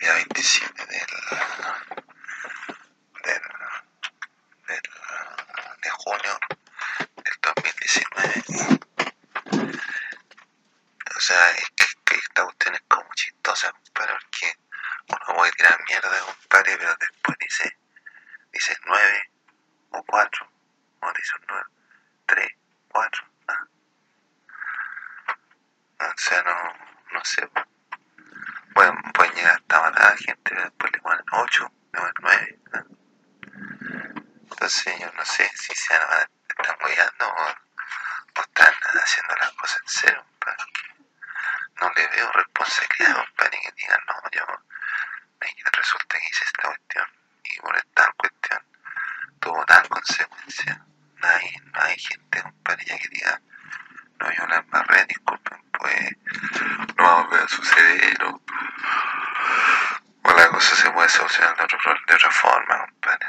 día 27 del, del, del, de junio del 2019. O sea, es que, que esta cuestión es como chistosa, compadre, porque uno puede tirar mierda, compadre, pero después dice, dice 9 o 4, o dice 9, 3, 4. ah. O sea, no, no sé. Pueden, pueden llegar hasta matar a la gente, pero después le ponen 8, le ponen 9. ¿no? Entonces yo no sé si se van a están guiando o, o están haciendo las cosas en serio, compadre. No le veo responsabilidad, compadre, que digan, no, yo me resulta que hice esta cuestión y por esta cuestión tuvo tal consecuencia. No hay, no hay gente, compadre, ya que diga, no, yo la embarré, disculpen, pues no va a volver a suceder o, o la cosa se puede solucionar de, otro, de otra forma, compadre.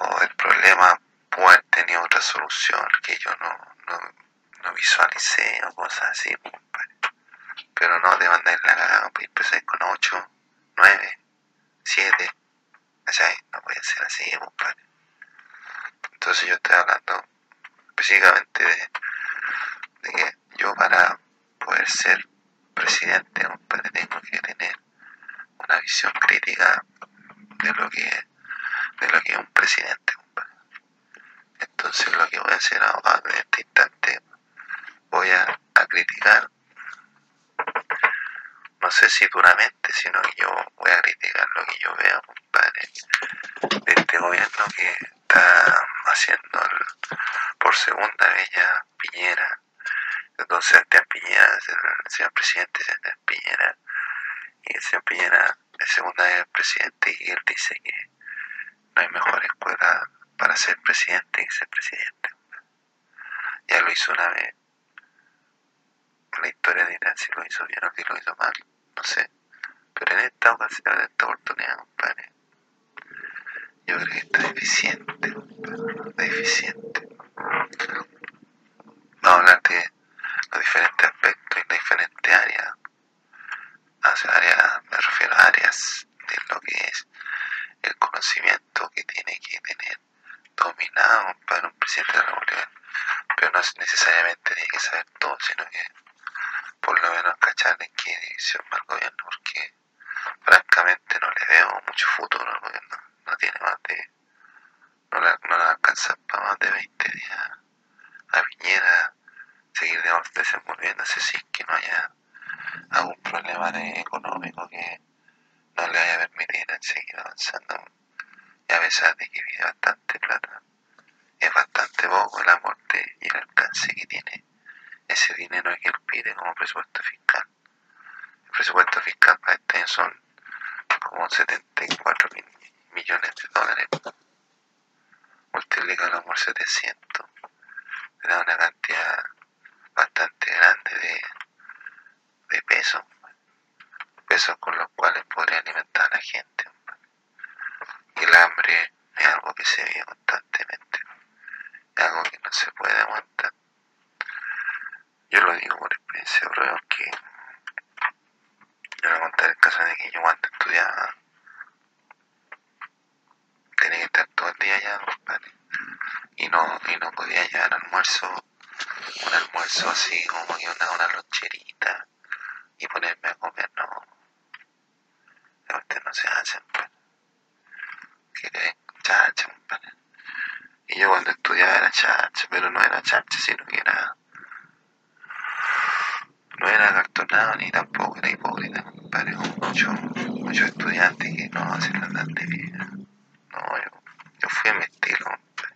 O el problema puede haber tenido otra solución que yo no, no, no visualicé o cosas así, compadre. Pero no te mandáis la cagada, pues empezáis con 8, 9, 7, ¿cachai? No puede ser así, compadre. Entonces yo estoy hablando específicamente de, de que yo para poder ser presidente, compadre, tengo que tener una visión crítica de lo que, de lo que es un presidente, compadre. Entonces lo que voy a hacer ahora en este instante, voy a, a criticar, no sé si duramente, sino que yo voy a criticar lo que yo veo, compadre, de este gobierno que está haciendo por segunda vez ya Piñera, entonces Sebastián Piñera, el señor presidente Sebastián Piñera, y el señor Piñera es segunda vez presidente y él dice que no hay mejor escuela para ser presidente que ser presidente. Ya lo hizo una vez. La historia dirá si lo hizo bien o si lo hizo mal, no sé. Pero en esta ocasión, en esta oportunidad, compadre, yo creo que está deficiente, compadre, deficiente. Vamos a hablar de los diferentes aspectos y las diferentes áreas. Áreas, me refiero a áreas de lo que es el conocimiento que tiene que tener dominado para un presidente de la República. Pero no es necesariamente tiene que saber todo, sino que por lo menos cachar en qué dirección va el gobierno, porque francamente no le veo mucho futuro al gobierno. No tiene más de. No le, no le alcanza para más de 20 días a Piñera seguir digamos, desenvolviéndose sin que no haya algún problema de- económico que no le vaya a permitir seguir avanzando. Y a pesar de que vive bastante plata, es bastante poco el aporte y el alcance que tiene ese dinero que él pide como presupuesto fiscal. El presupuesto fiscal para este año son como 74 mil millones de dólares. Multiplícalo por 700. Te da una cantidad bastante grande de, de pesos. Pesos con los cuales podría alimentar a la gente. Y el hambre es algo que se vive constantemente. Es algo que no se puede aguantar. Yo lo digo por experiencia propia porque yo voy a contar el caso de que yo cuando estudiaba tenía que estar todo el día allá, compadre. Y no, y no podía llevar almuerzo, un almuerzo así como que una, una loncherita y ponerme a comer, no. Usted no se hace, pues. Que chacha. Y yo cuando estudiaba era chacha, pero no era chacha, sino que era no era cartonado ni tampoco era hipócrita, compadre, como muchos muchos estudiantes que no se la de vida. No, yo, yo fui a mi estilo, compadre.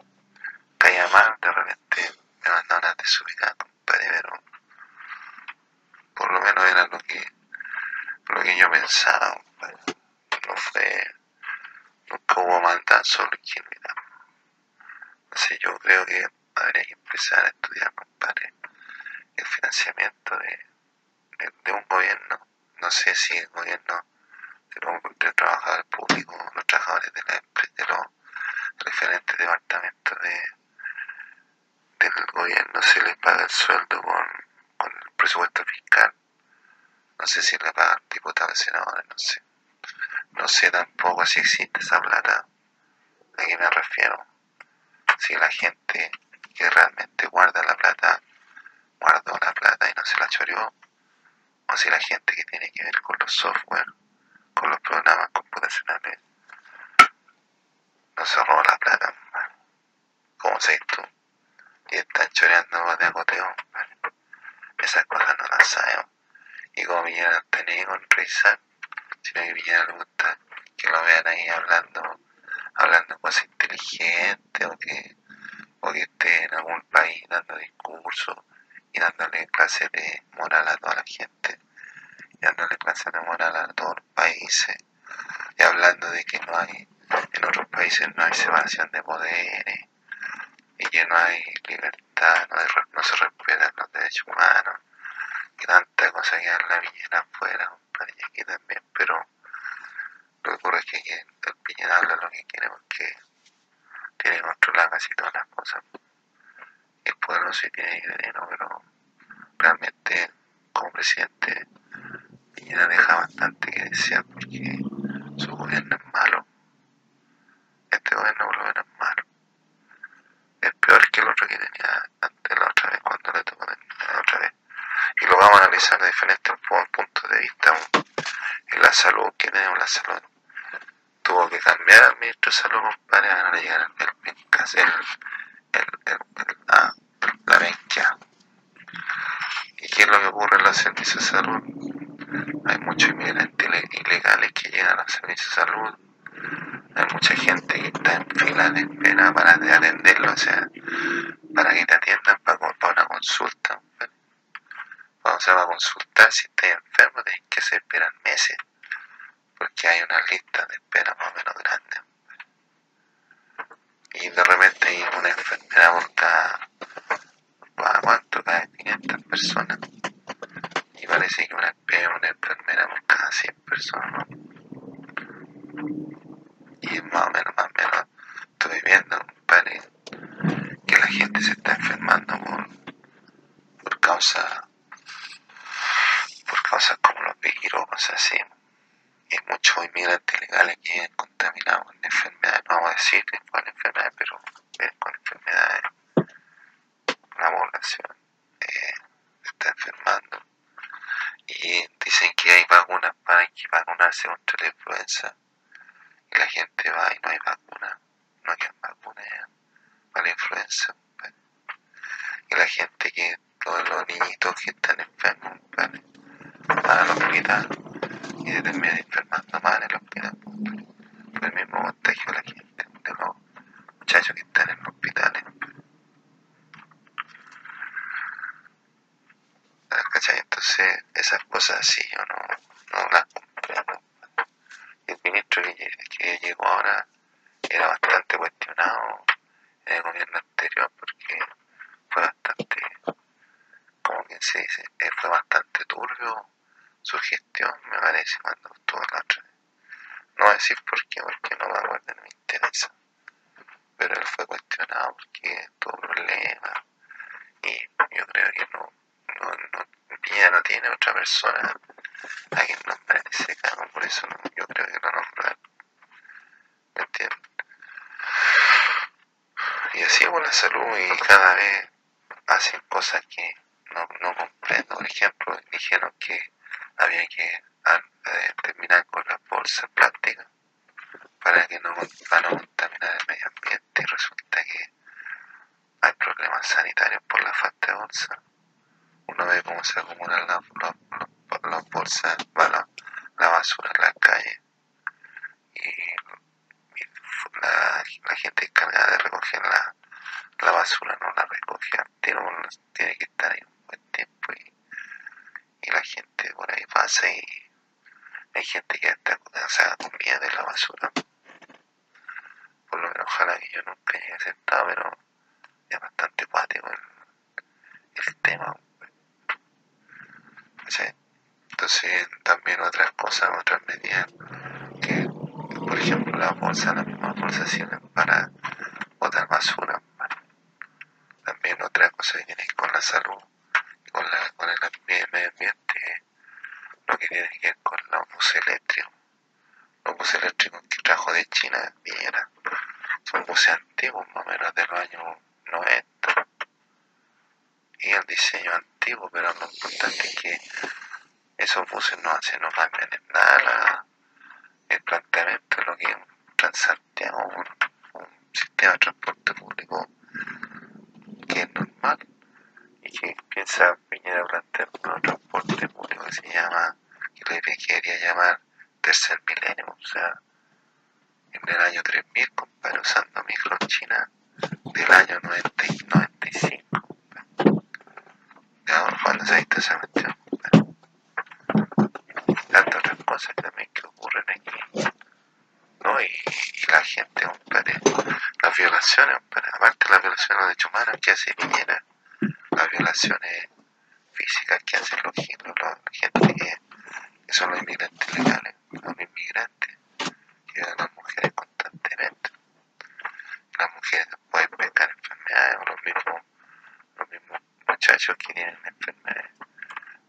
Caía mal, de repente me mandaban a desubicar, compadre, pero por lo menos era lo que, lo que yo pensaba, compadre. No fue, nunca hubo maldad, solo ingenuidad. Entonces yo creo que habría que empezar a estudiar, compadre, el financiamiento de, de, de un gobierno. No sé si el gobierno de los, de trabajadores públicos, los trabajadores de, la, de los diferentes departamentos de, del gobierno se les paga el sueldo con, con el presupuesto fiscal. No sé si le pagan diputados senadores, no sé. no sé tampoco si existe esa plata. ¿A qué me refiero? Si la gente que realmente guarda la plata, guardó la plata y no se la choreó, o si la gente que tiene que ver con los software, con los programas computacionales, no se robó la plata. ¿Cómo sabes tú? Y están choreando de agoteo. Esas cosas no las sabemos. Y como Villena tener con revisar, sino que le gusta que lo vean ahí hablando, hablando cosas inteligentes o que, o que esté en algún país dando discursos y dándole clases de moral a toda la gente, y dándole clases de moral a todos los países, y hablando de que no hay, en otros países no hay separación de poderes, y que no hay libertad, no, no se respetan los derechos humanos, que tanta cosa que la villena afuera, compadre, y aquí también, pero lo que ocurre es que el Piñera habla lo que quiere porque tiene controlada casi todas las cosas. El pueblo sí tiene dinero, pero realmente como presidente Piñera deja bastante que desear porque su gobierno es malo. Este gobierno por lo menos es malo. Es peor que el otro que tenía antes la otra vez cuando le tocó la otra vez. Y lo vamos a analizar de diferentes puntos de vista. En la salud, que tenemos la salud. Tuvo que cambiar al ministro de salud, compadre, para llegar el, el, el, el, la, la. ¿Y qué es lo que ocurre en los servicios de salud? Muchos inmigrantes ilegales que llegan a los servicios de salud. Hay mucha gente que está en fila de espera para atenderlo, o sea, para que te atiendan para, para una consulta. Cuando se va a consultar, si estás enfermo, tienes que se esperar meses, porque hay una lista de espera más o menos grande. Y de repente hay una enfermedad por cada, ¿para cuánto? Cada 500 personas. Y parece que una, una enfermera por cada 100 personas, ¿no? Y más o menos, más o menos, estoy viendo, compadre, que la gente se está enfermando por, por causa por causas como los virus, cosas así. Y hay muchos inmigrantes ilegales que vienen contaminados con enfermedades, no vamos a decir con enfermedades, pero vienen con enfermedades. La población eh, se está enfermando. Y dicen que hay vacunas para que vacunarse contra la influenza. Y la gente va y no hay vacuna. No hay vacuna para la influenza. Y la gente que, todos los niñitos que están enfermos, ¿vale? van al hospital y se terminan enfermando más en el hospital. Por el mismo contagio de la gente, de los muchachos que están en los hospitales. ¿Cachai? Entonces, esas cosas así yo no, no las comprendo. El que, llegó ahora era bastante cuestionado en el gobierno anterior porque fue bastante, como quien se dice, eh, fue bastante turbio su gestión, me parece, cuando estuvo la otra. No voy a decir por qué, porque no me acuerdo, no me interesa. Pero él fue cuestionado porque tuvo problemas y yo creo que no, no, no, ya no tiene otra persona a quien nombrar ese cargo, por eso no, yo creo que lo nombrar. ¿Me entiendes? Y así con la salud y cada vez hacen cosas que no, comprendo. Por ejemplo, dijeron que había que eh, terminar con las bolsas plásticas para que no, para no contaminar el medio ambiente y resulta que hay problemas sanitarios por la falta de bolsas. Uno ve cómo se acumulan las, bolsas, la, la basura en las calles y, y la, la, gente encargada de recoger la, la basura no la recoge tiene, tiene que estar ahí un buen tiempo y, la gente por ahí pasa y hay gente que está sea, con de la basura. Por lo menos ojalá que yo nunca llegue sentado, pero es bastante cuático el, tema. Entonces también otras cosas, otras medidas que, por ejemplo, la bolsa, la misma bolsa sirve para botar basura. Otra cosa que tiene con la salud con, la, con el medio ambiente, lo que tiene que ver con los buses eléctricos. Los bus eléctrico que trajo de China, Piñera, son buses antiguos, más o menos de los años 90. Y el diseño antiguo, pero lo importante es que esos buses no hacen, no cambian en nada el planteamiento de lo que es un Transantiago, un, un sistema de transporte público que es normal piensa Piñera plantear un transporte público que se llama, que le quería llamar tercer milenio, o sea, en el año 3000, compadre, usando micro China del año 90 y 95. Digamos, cuando se ha visto esa cuestión, tantas otras cosas también que ocurren aquí. ¿no? Y, y la gente, compadre, las violaciones, compadre, aparte las violaciones de derechos humanos que hace Piñera, las violaciones físicas que hacen los, los, la gente que, que son los inmigrantes legales, los inmigrantes que a las mujeres constantemente. Las mujeres pueden pescar enfermedades o los mismos, los mismos muchachos que tienen enfermedades,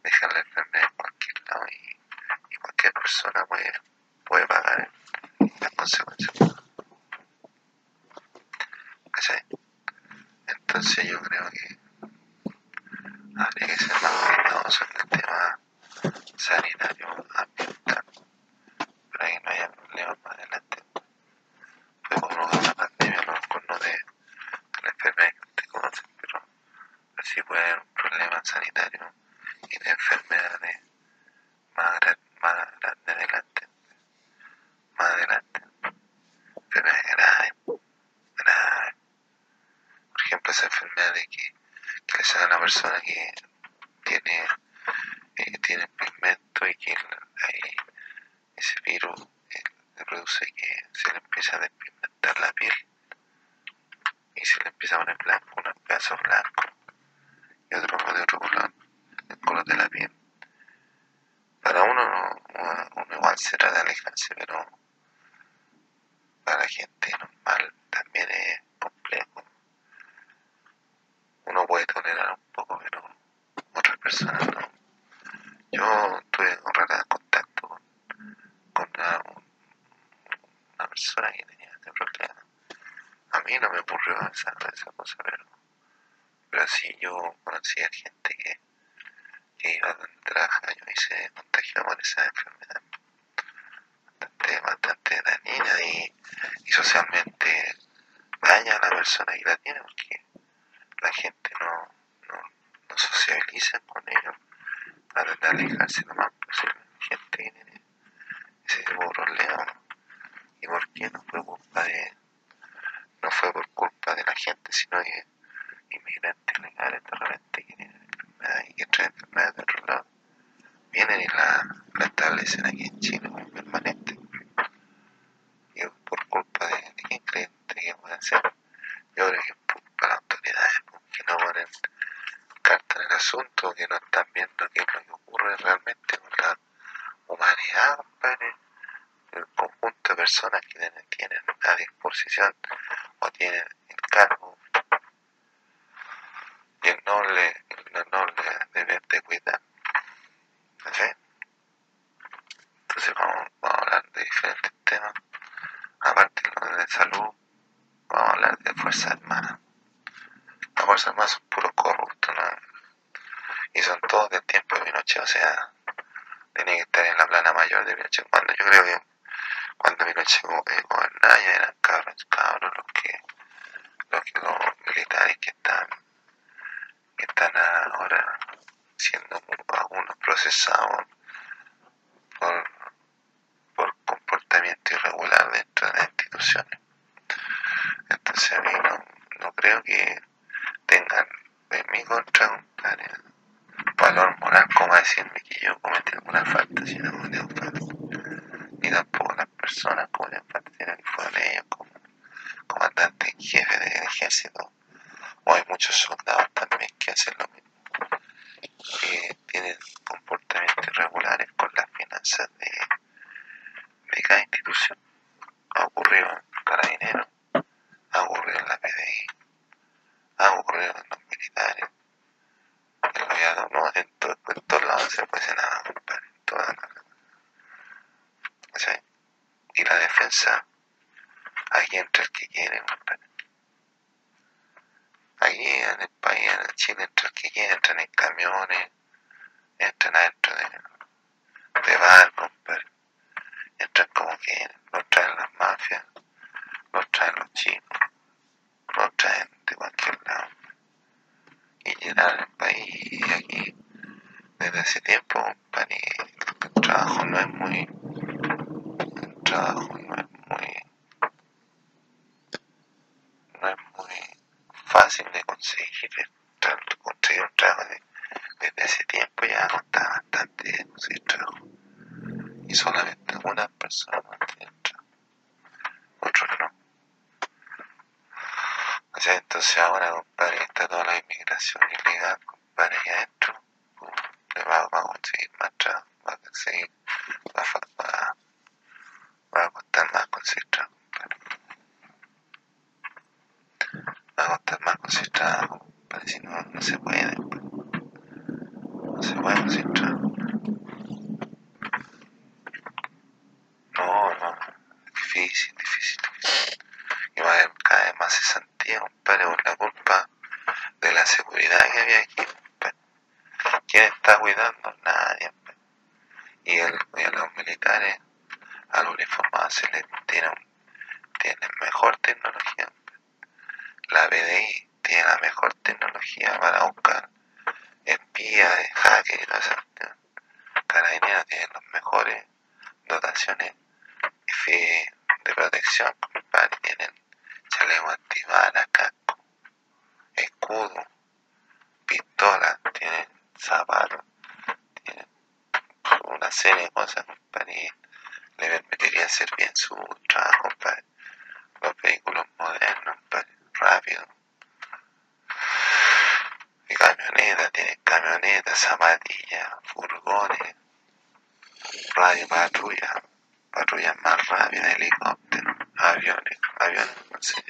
dejan la enfermedad en cualquier lado y, y cualquier persona puede, puede pagar las consecuencias. ¿Cachai? Entonces yo creo que habría que ser más cuidadosos en el tema sanitario ambiental para que no haya problemas más adelante. Fue como una pandemia, a lo mejor no de, de la enfermedad que usted conoce, pero sí puede haber un problema sanitario y de enfermedades más, gra más grandes adelante. Más adelante. Enfermedades graves, graves. Por ejemplo, esa enfermedad de que, que le sale a una persona que tiene, eh, tiene pigmento y que ahí ese virus eh, le produce que se le empieza a despigmentar la piel y se le empieza a poner blanco, unos pedazos blancos y otro de otro color, el color de la piel. Para uno, uno, uno igual se trata de alejarse, pero para la gente normal también es complejo. Uno puede tolerar un poco, pero otras personas no. Yo tuve un rato contacto con, con una, una, persona que tenía este problema. A mí no me ocurrió esa, esa cosa, pero, pero sí yo conocía gente que, que iba donde trabaja yo y se contagió por esa enfermedad. Bastante, bastante dañina y, y socialmente daña a la persona que la tiene porque la gente no, no, no socializa con ellos para alejarse lo más posible de gente que tiene ese tipo de problemas. ¿Y por qué no fue culpa de, no fue por culpa de la gente, sino que inmigrantes legales de repente que tienen enfermedades y que traen enfermedades de otro lado? Vienen y la, la establecen aquí en Chile como permanente. Y por culpa de, de quién creen que pueden ser. Yo creo que es por, por las autoridades, porque no ponen carta en el asunto, que no están viendo qué es lo que ocurre realmente con la humanidad, compadre. El conjunto de personas que tienen, tienen a disposición o tienen el cargo y el noble, el noble deber de cuidar. ¿Sí? Entonces vamos, vamos a hablar de diferentes temas. Aparte salud, vamos a hablar de Fuerzas Armadas. Las Fuerzas Armadas son puros corruptos, ¿no? Y son todos del tiempo de Pinochet, o sea, tienen que estar en la plana mayor de Pinochet. Cuando yo creo que cuando Pinochet eh, gobernaba ya eran cabros, cabros los que, los que los militares que están, que están ahora siendo algunos procesados por, por comportamiento irregular dentro de las instituciones. Entonces a mí no, no creo que tengan en mi contra un valor moral como decirme que yo cometí alguna falta si no cometí un falta. Ni tampoco las personas cometían falta, sino que fueron ellos como comandantes y jefes del ejército. O hay muchos soldados también que hacen lo mismo. Que tienen comportamientos irregulares con las finanzas de, cada institución. Ha ocurrido en Carabineros, ha ocurrido en la PDI, ha ocurrido en los militares, en los aviados, no, en, to, en todos lados se puede hacer nada, compadre, en todas las ¿sí? Y la pensar. Aquí entra el que quiere, compadre. Aquí en el país, en el Chile, entra el que quiere, entran en camiones, entran adentro de, de bar, compadre. Entran como quieren, los traen las mafias, los traen los chinos, los traen de cualquier lado. Y llenar el país y aquí desde hace tiempo, compadre, el trabajo no es muy, el trabajo no es muy, no es muy de conseguir, tanto un trabajo de- desde hace tiempo ya costaba bastante conseguir trabajo. Y solamente una persona tiene trabajo, otros no. Entonces ahora, compadre, está toda la inmigración ilegal, compadre, ahí adentro, le va, a conseguir más va a conseguir, va a, costar más conseguir trabajo. Va a costar más compadre, si no, no se puede, no se puede trabajo. No, no, difícil, difícil. Y haber cada vez más cesantía, compadre, por la culpa de la seguridad que había aquí. ¿Quién está cuidando? Nadie. Y, el, y a los militares, a los uniformados se les tiene, tienen mejor tecnología. La BDI tiene la mejor tecnología para buscar espías, hackers y todas esas. Carabineros tienen las mejores dotaciones de protección, compadre. Tienen chaleco antibalas, casco, escudo, pistola, tienen zapatos, tienen una serie de cosas, compadre. Le permitiría hacer bien su trabajo, compadre. Los vehículos modernos, compadre, rápidos. Camionetas, tienen camionetas, zapatillas, furgones, radio patrulla, patrullas más rápidas, helicópteros, aviones, aviones, no sé.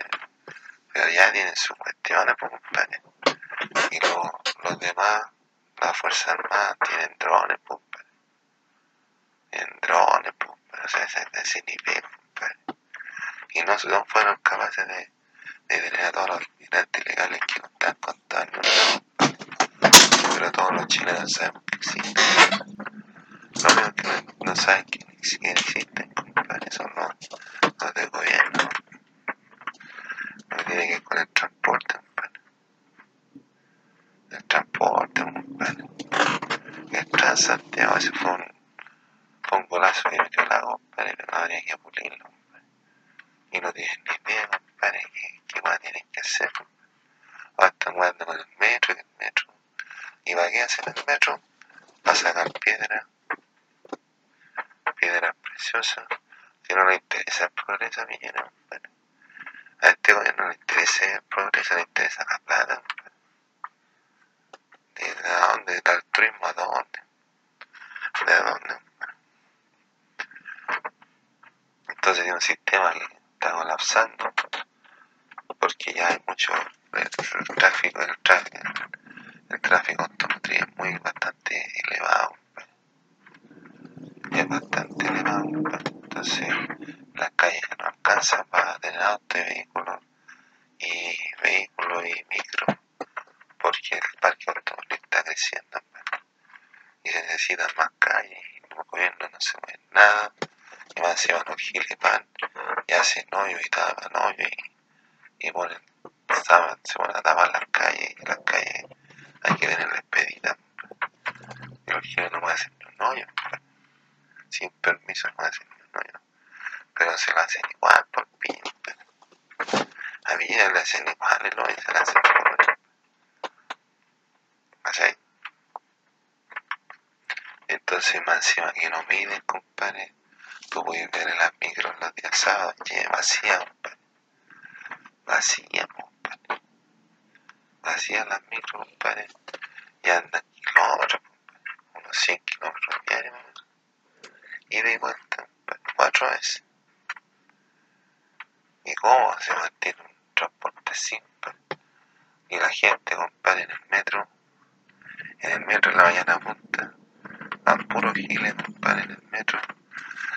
Pero ya tienen sus cuestiones, pues, compadre. Y lo- los demás, las Fuerzas Armadas, tienen drones, pues, compadre. Tienen drones, pues, compadre. O sea, ese, ese nivel, compadre. Y no, no fueron capaces de, de tener a todos los migrantes ilegales que no están contando. Pero los chilenos sabemos que existen. Lo único que no, no saben que existen, compadre, son los, los del gobierno. Que tiene que ver con el transporte, compadre. El transporte, compadre. El Transantiago, ese fue un, fue un golazo que metió la compadre, pero habría que pulirlo, extrema a mí ya le hacen igual el hoyo se lo hacen por hoyo ¿cachai? entonces más encima que no miden compadre tú puedes ver las micros los días sábados que vacía compadre. Vacía compadre. Vacía las micros compadre. Y andan kilómetros compadre. Unos 100 kilómetros diarios. Y vuelta compadre, cuatro veces. Y cómo se mantiene y la gente, compadre, en el metro, en el metro en la mañana punta, van puro giles, compadre, en el metro.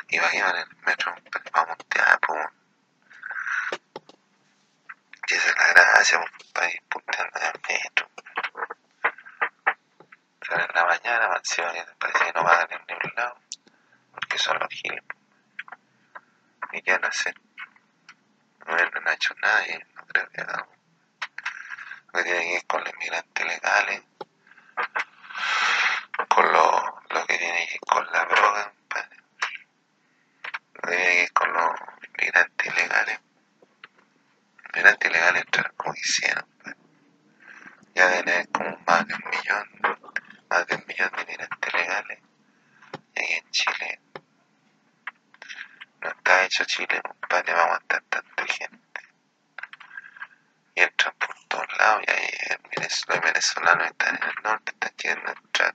Y va a en el metro, compadre, vamos a pum. Y esa es la gracia, compadre, punteando en el metro. Sale en la mañana, mansión, y parece que no van a dar ningún lado, porque son los giles. Y ya no sé. No, no ha hecho nada y no creo que. Lo que tiene que ir con los inmigrantes legales, con lo, lo que tiene que ir con la droga, compadre. Que tiene que ir con los inmigrantes ilegales. Inmigrantes ilegales entrar como quisieran, compadre. Ya haber como más de un millón, más de un millón de inmigrantes legales. Aquí en Chile no está hecho Chile, compadre, va a aguantar tanta gente. Y entran por todos lados, y ahí los venezolanos están en el norte, están queriendo entrar,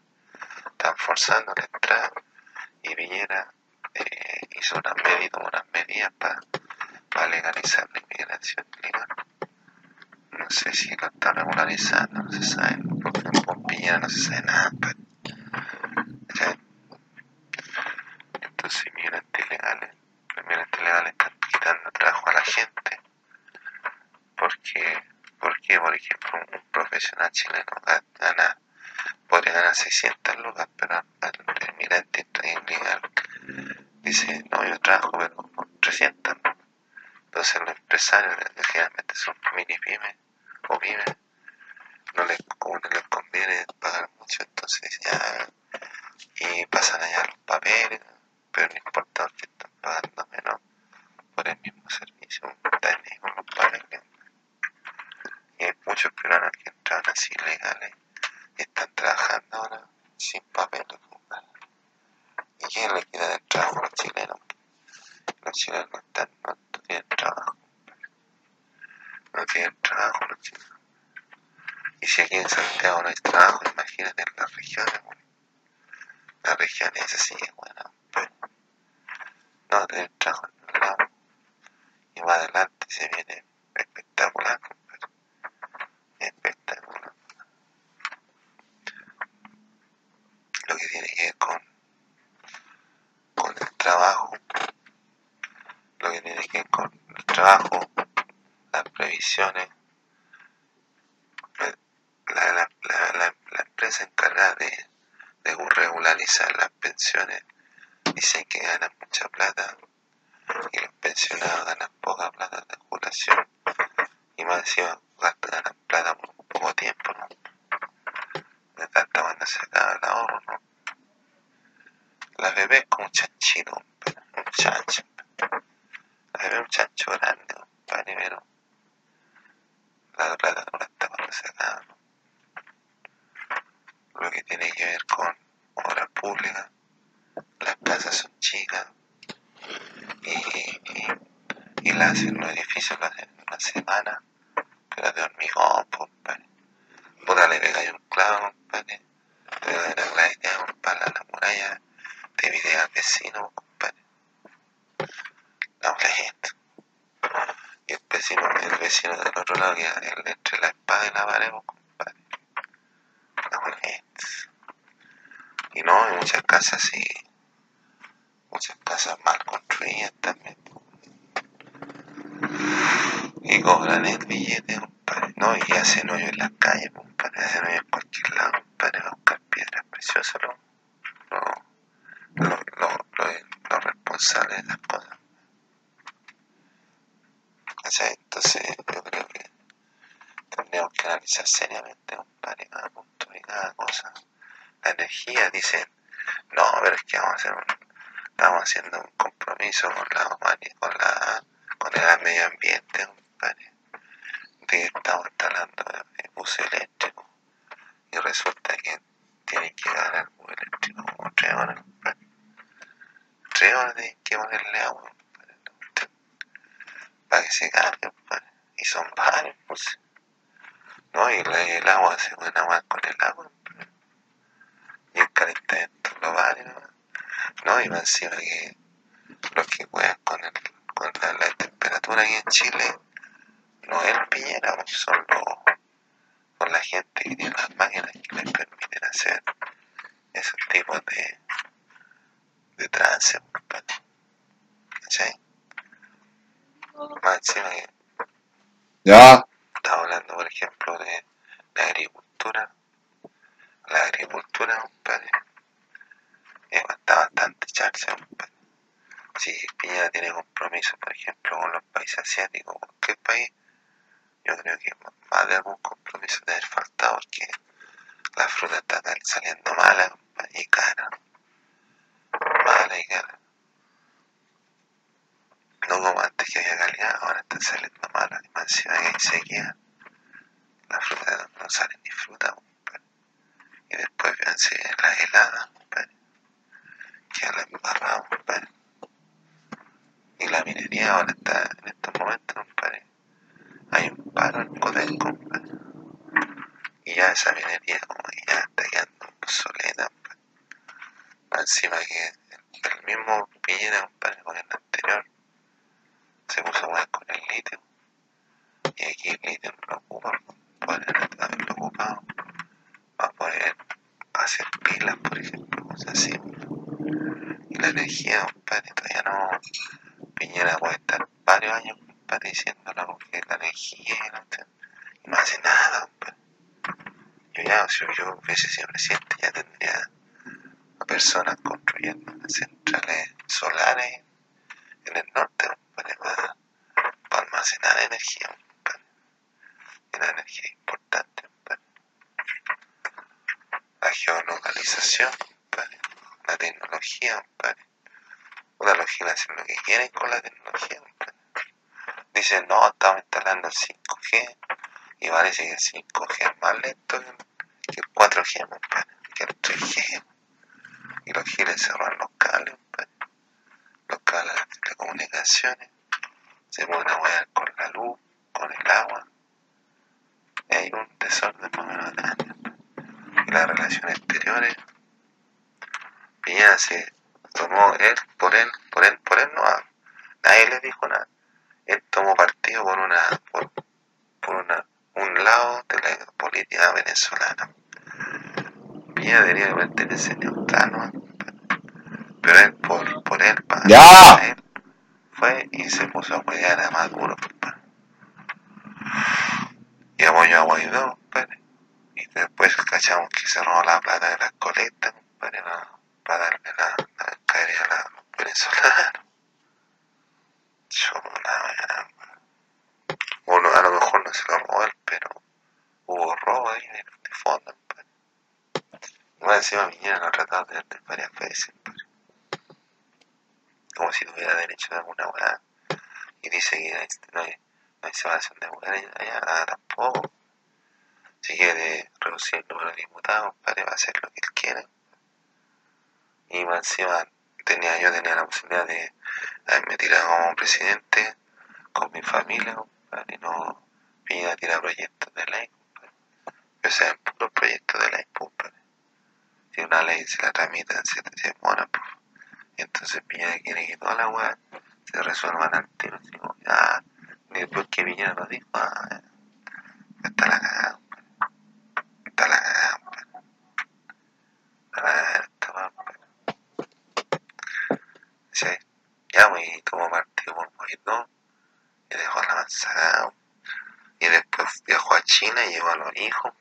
están forzando la entrada. Y Piñera eh, hizo unas medidas, unas medidas para legalizar la inmigración. No sé si lo está regularizando, no se sabe, porque con no se sabe nada. ¿Cachai? Entonces, inmigrantes ilegales, los inmigrantes ilegales están quitando trabajo a la gente. Porque, ¿Por qué? Por ejemplo, un profesional chileno ga- gana, podría ganar 600 lucas, pero al inmigrante ilegal dice, no, yo trabajo pero por 300 lucas. Entonces los empresarios, que generalmente son mini pymes o pymes, no les, como no les conviene pagar mucho, entonces dicen, ya, y pasan allá los papeles, pero no importa porque están pagando menos por el mismo servicio, están ahí con los papeles. Y hay muchos peruanos que entraron así legales y están trabajando ahora sin papeles. compadre. ¿Y quién le quita el trabajo a los chilenos? Los chilenos no, están, no, no tienen trabajo. No tienen trabajo los. Y si aquí en Santiago no hay trabajo, imagínate en las regiones. güey. Las regiones es así, bueno, pero no tienen trabajo en ningún lado. Y más adelante se viene espectacular, compadre. Espectacular. Lo que tiene que ver con, con el trabajo, lo que tiene que ver con el trabajo, la, la, la, la, empresa encargada de, regularizar las pensiones dicen que ganan mucha plata y los pensionados ganan poca plata de jubilación y más encima ganan plata por poco tiempo, ¿no? De tanta cuando se acaba el ahorro, ¿no? La bebé es como un chanchito, un chancho. La bebé es un chancho grande, compadre, pero la plata no la acaba, ¿no? Lo que tiene que ver con obras públicas, las casas son chicas y, y, y la hacen, los edificios lo hacen en una semana, pero de hormigón, compadre. Puta, le pegáis un clavo, compadre. Le doy una clave un palo a la muralla, te divide al vecino, compadre. La gente. Vecino, el vecino del otro lado, que el- entre la espada y la pared, pues, compadre. Y no, hay muchas casas así, muchas casas mal construidas también. Y cobran el billete, compadre. No, y hacen hoyo en las calles, compadre. Hacen hoyo en cualquier lado, compadre. Buscar piedras preciosas, los lo, lo, lo, lo, los responsables de las cosas. ¿Cachai? Entonces, yo creo que tendríamos que analizar seriamente, compadre, cada punto y cada cosa. La energía, dicen, no, pero es que vamos a hacer un, estamos haciendo un compromiso con la humani- con la con el medio ambiente, compadre, de que estamos instalando eh, bus eléctrico y resulta que tienen que ganar el bus eléctrico como tres horas, compadre. Tres horas tienen que ponerle agua, compadre, a la cuestión, para que se cargue, compadre. Y son varios, pues. No, y la- el agua con el agua. Y el calentamiento global, ¿no? No, y más encima que los que juegan con, el, con la, la temperatura aquí en Chile no es el Piñera, pues, son los, son la gente que tiene las máquinas que les permiten hacer esos tipos de, de trance, compadre. ¿cachai? Más encima que Ya, estamos hablando, por ejemplo, de la agricultura. La agricultura, compadre, está bastante charcha, compadre. Si Piñera tiene compromiso, por ejemplo, con los países asiáticos, ¿qué país? Yo creo que más de algún compromiso debe haber porque la fruta está saliendo mala y cara. Mala y cara. No como antes que había calidad, ahora está saliendo mala. Y más encima que hay sequía, la fruta no sale ni fruta, Y después fíjense la helada, Que la embarrado, Y la minería ahora está en estos momentos, Hay un paro en Codelco, Y ya esa minería como que ya está quedando obsoleta, Más encima que el mismo Piñera, con el anterior, se puso más con el litio. Y aquí el litio lo ocupa, poder haberlo ocupado para poder hacer pilas, por ejemplo, cosas así. Y la energía, compadre, todavía no. Piñera puede estar varios años, compadre, diciéndolo porque la energía y no hace nada, compadre. Yo ya, si yo hubiese sido presidente, ya tendría a personas construyendo centrales solares en el norte, para, almacenar energía, una energía importante, la geolocalización, la tecnología, o la logística hacen lo que quieren con la tecnología. Dicen, no, estamos instalando el 5G y parece que el 5G es más lento que el 4G, que el 3G. Y los quieren cerrar los cables, los cables de telecomunicaciones. Se pueden a con la luz, con el agua. Y hay un desorden más o menos grande. Y las relaciones exteriores, Piñera se tomó él, por él, por él, por él no, nadie le dijo nada. Él tomó partido por una, por, por una, un lado de la política venezolana. Piñera debería pertenecer neutral, ¿no? pero él por, por él, para él, fue y se puso a cuidar a Maduro, compadre. Y apoyó a Guaidó, compadre. Y después cachamos que se robó la plata de las colectas, compadre, para darle la, la a los venezolanos. Chona, Uno a lo mejor no se lo robó él, pero hubo robo ahí de, de fondo, compadre. Y encima vinieron lo tratado de, de varias veces, compadre como si tuviera derecho a alguna weá. Y dice que no hay, no hay separación de mujeres allá, tampoco. Si quiere reducir el número de diputados, padre, va a hacer lo que él quiera. Y más encima tenía, yo tenía la posibilidad de haberme tirado como presidente con mi familia, compadre, y no vine tirar proyectos de ley. Yo sé, puros proyectos de ley, compadre. Si una ley se la tramita en siete semanas, pues entonces Piñera quiere que toda la weá se resuelvan al tiro. Así como, ah, después que Piñera lo dijo, ah, está la cagada, está la está la cagada, esta weá, Sí, ya, y tomó partido por Guaidó y dejó la manzana. Y después viajó a China y llevó a los hijos,